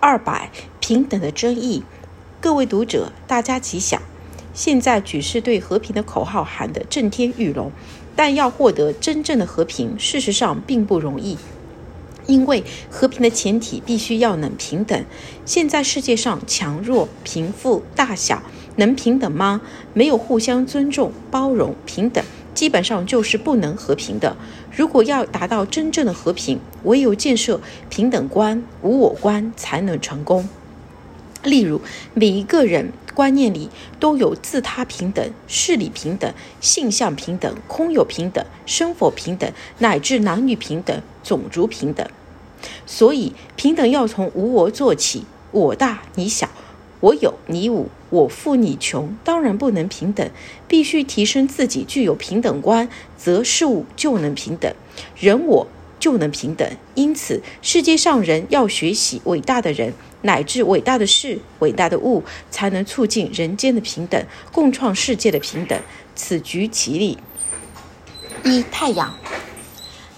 二百平等的争议，各位读者，大家吉祥。现在举世对和平的口号喊得震天欲聋，但要获得真正的和平，事实上并不容易。因为和平的前提必须要能平等。现在世界上强弱、贫富、大小能平等吗？没有互相尊重、包容、平等，基本上就是不能和平的。如果要达到真正的和平，唯有建设平等观、无我观才能成功。例如，每一个人观念里都有自他平等、事理平等、性相平等、空有平等、生否平等，乃至男女平等、种族平等。所以，平等要从无我做起，我大你小，我有你无，我富你穷，当然不能平等。必须提升自己具有平等观，则事物就能平等，人我就能平等。因此，世界上人要学习伟大的人，乃至伟大的事、伟大的物，才能促进人间的平等，共创世界的平等。此举其例：一、太阳。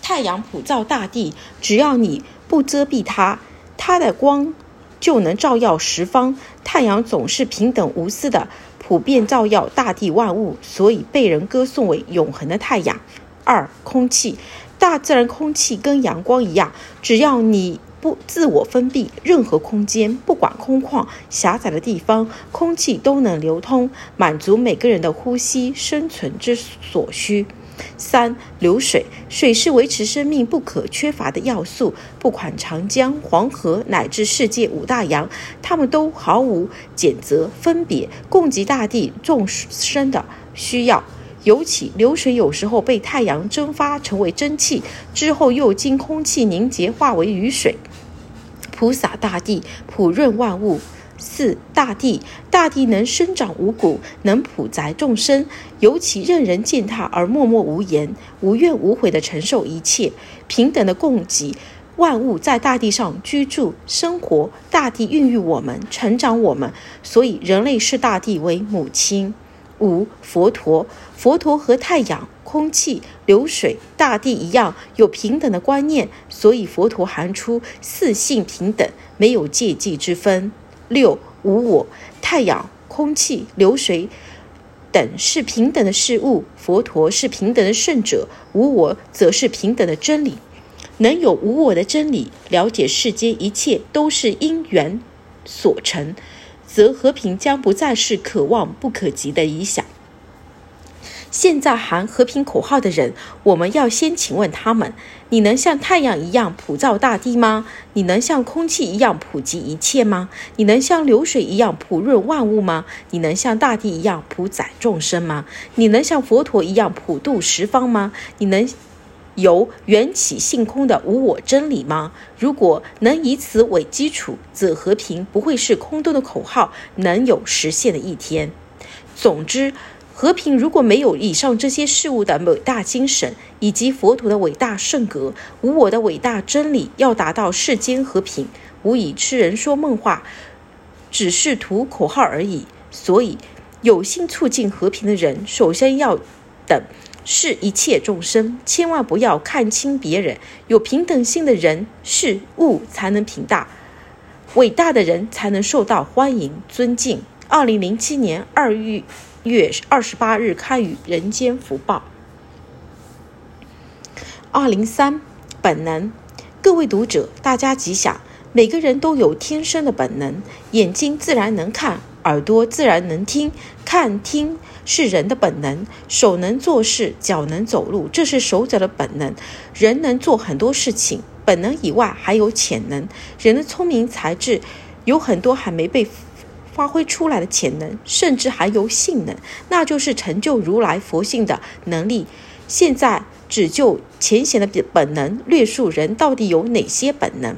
太阳普照大地，只要你不遮蔽它，它的光就能照耀十方。太阳总是平等无私的，普遍照耀大地万物，所以被人歌颂为永恒的太阳。二、空气，大自然空气跟阳光一样，只要你不自我封闭，任何空间，不管空旷狭窄的地方，空气都能流通，满足每个人的呼吸生存之所需。三、流水，水是维持生命不可缺乏的要素。不管长江、黄河乃至世界五大洋，它们都毫无拣择分别，供给大地众生的需要。尤其流水有时候被太阳蒸发成为蒸汽，之后又经空气凝结化为雨水，普洒大地，普润万物。四、大地，大地能生长五谷，能普载众生，尤其任人践踏而默默无言，无怨无悔地承受一切，平等的供给万物在大地上居住生活。大地孕育我们，成长我们，所以人类视大地为母亲。五、佛陀，佛陀和太阳、空气、流水、大地一样，有平等的观念，所以佛陀含出四性平等，没有阶级之分。六、无我，太阳、空气、流水等是平等的事物，佛陀是平等的圣者，无我则是平等的真理。能有无我的真理，了解世间一切都是因缘所成，则和平将不再是可望不可及的理想。现在喊和平口号的人，我们要先请问他们：你能像太阳一样普照大地吗？你能像空气一样普及一切吗？你能像流水一样普润万物吗？你能像大地一样普载众生吗？你能像佛陀一样普度十方吗？你能有缘起性空的无我真理吗？如果能以此为基础，则和平不会是空洞的口号，能有实现的一天。总之。和平如果没有以上这些事物的伟大精神，以及佛陀的伟大圣格、无我的伟大真理，要达到世间和平，无以痴人说梦话，只是图口号而已。所以，有心促进和平的人，首先要等视一切众生，千万不要看轻别人。有平等心的人，事物才能平大，伟大的人才能受到欢迎尊敬。二零零七年二月。月二十八日刊于《人间福报》。二零三本能，各位读者，大家吉祥。每个人都有天生的本能，眼睛自然能看，耳朵自然能听。看听是人的本能，手能做事，脚能走路，这是手脚的本能。人能做很多事情，本能以外还有潜能。人的聪明才智有很多还没被。发挥出来的潜能，甚至还有性能，那就是成就如来佛性的能力。现在只就浅显的本能略述，人到底有哪些本能？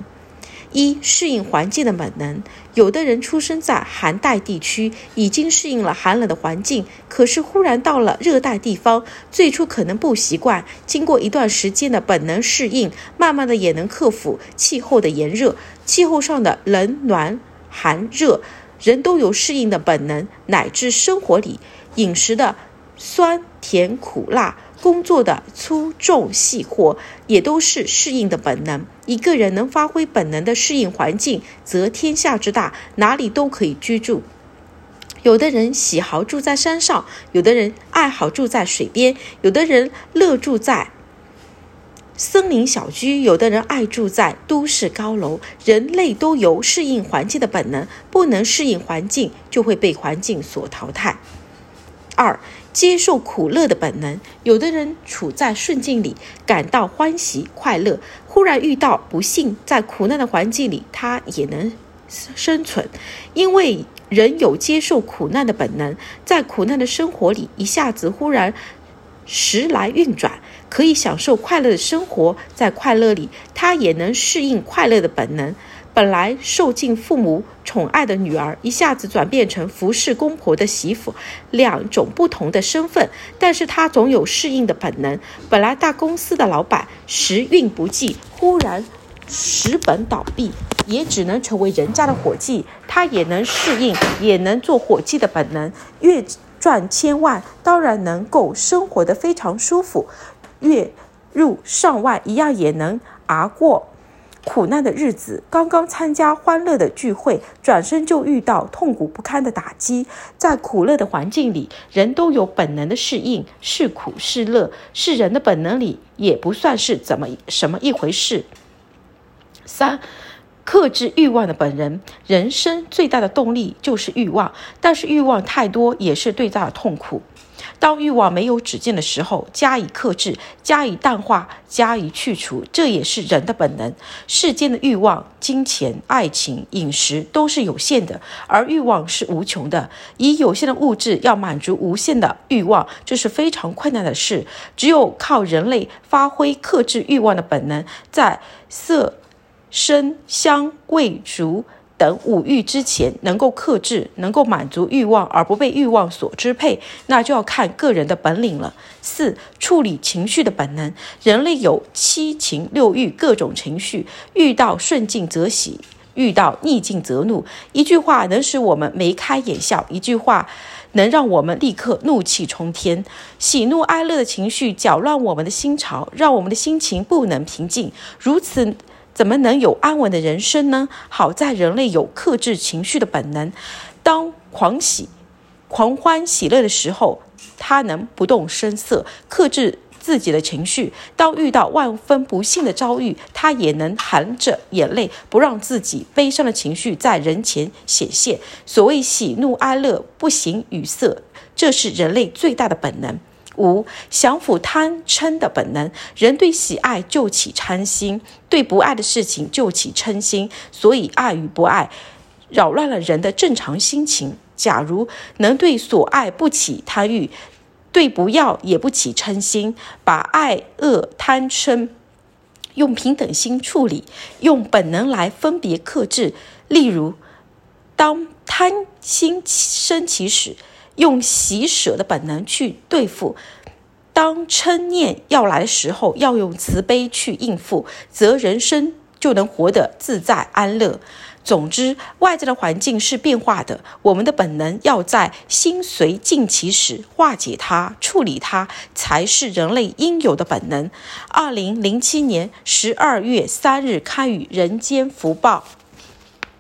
一、适应环境的本能。有的人出生在寒带地区，已经适应了寒冷的环境，可是忽然到了热带地方，最初可能不习惯，经过一段时间的本能适应，慢慢的也能克服气候的炎热，气候上的冷暖寒热。人都有适应的本能，乃至生活里饮食的酸甜苦辣，工作的粗重细活，也都是适应的本能。一个人能发挥本能的适应环境，则天下之大，哪里都可以居住。有的人喜好住在山上，有的人爱好住在水边，有的人乐住在森林小居，有的人爱住在都市高楼。人类都有适应环境的本能，不能适应环境，就会被环境所淘汰。二、接受苦乐的本能。有的人处在顺境里，感到欢喜快乐，忽然遇到不幸，在苦难的环境里，他也能生存，因为。人有接受苦难的本能，在苦难的生活里，一下子忽然时来运转，可以享受快乐的生活。在快乐里，他也能适应快乐的本能。本来受尽父母宠爱的女儿，一下子转变成服侍公婆的媳妇，两种不同的身份，但是他总有适应的本能。本来大公司的老板，时运不济，忽然蚀本倒闭。也只能成为人家的伙计，他也能适应，也能做伙计的本能。月赚千万，当然能够生活得非常舒服；月入上万，一样也能熬过苦难的日子。刚刚参加欢乐的聚会，转身就遇到痛苦不堪的打击。在苦乐的环境里，人都有本能的适应，是苦是乐，是人的本能里，也不算是怎么什么一回事。三。克制欲望的本能，人生最大的动力就是欲望，但是欲望太多也是最大的痛苦。当欲望没有止境的时候，加以克制，加以淡化，加以去除，这也是人的本能。世间的欲望、金钱、爱情、饮食都是有限的，而欲望是无穷的。以有限的物质要满足无限的欲望，这是非常困难的事。只有靠人类发挥克制欲望的本能，在色。声、香、味、足等五欲之前，能够克制，能够满足欲望而不被欲望所支配，那就要看个人的本领了。四、处理情绪的本能，人类有七情六欲，各种情绪，遇到顺境则喜，遇到逆境则怒。一句话能使我们眉开眼笑，一句话能让我们立刻怒气冲天。喜怒哀乐的情绪搅乱我们的心潮，让我们的心情不能平静。如此。怎么能有安稳的人生呢？好在人类有克制情绪的本能，当狂喜、狂欢、喜乐的时候，他能不动声色，克制自己的情绪；当遇到万分不幸的遭遇，他也能含着眼泪，不让自己悲伤的情绪在人前显现。所谓喜怒哀乐，不形于色，这是人类最大的本能。五、降服贪嗔的本能，人对喜爱就起贪心，对不爱的事情就起嗔心，所以爱与不爱扰乱了人的正常心情。假如能对所爱不起贪欲，对不要也不起嗔心，把爱恶贪嗔用平等心处理，用本能来分别克制。例如，当贪心升起时，用喜舍的本能去对付，当嗔念要来的时候，要用慈悲去应付，则人生就能活得自在安乐。总之，外在的环境是变化的，我们的本能要在心随境起时化解它、处理它，才是人类应有的本能。二零零七年十二月三日刊于《人间福报》。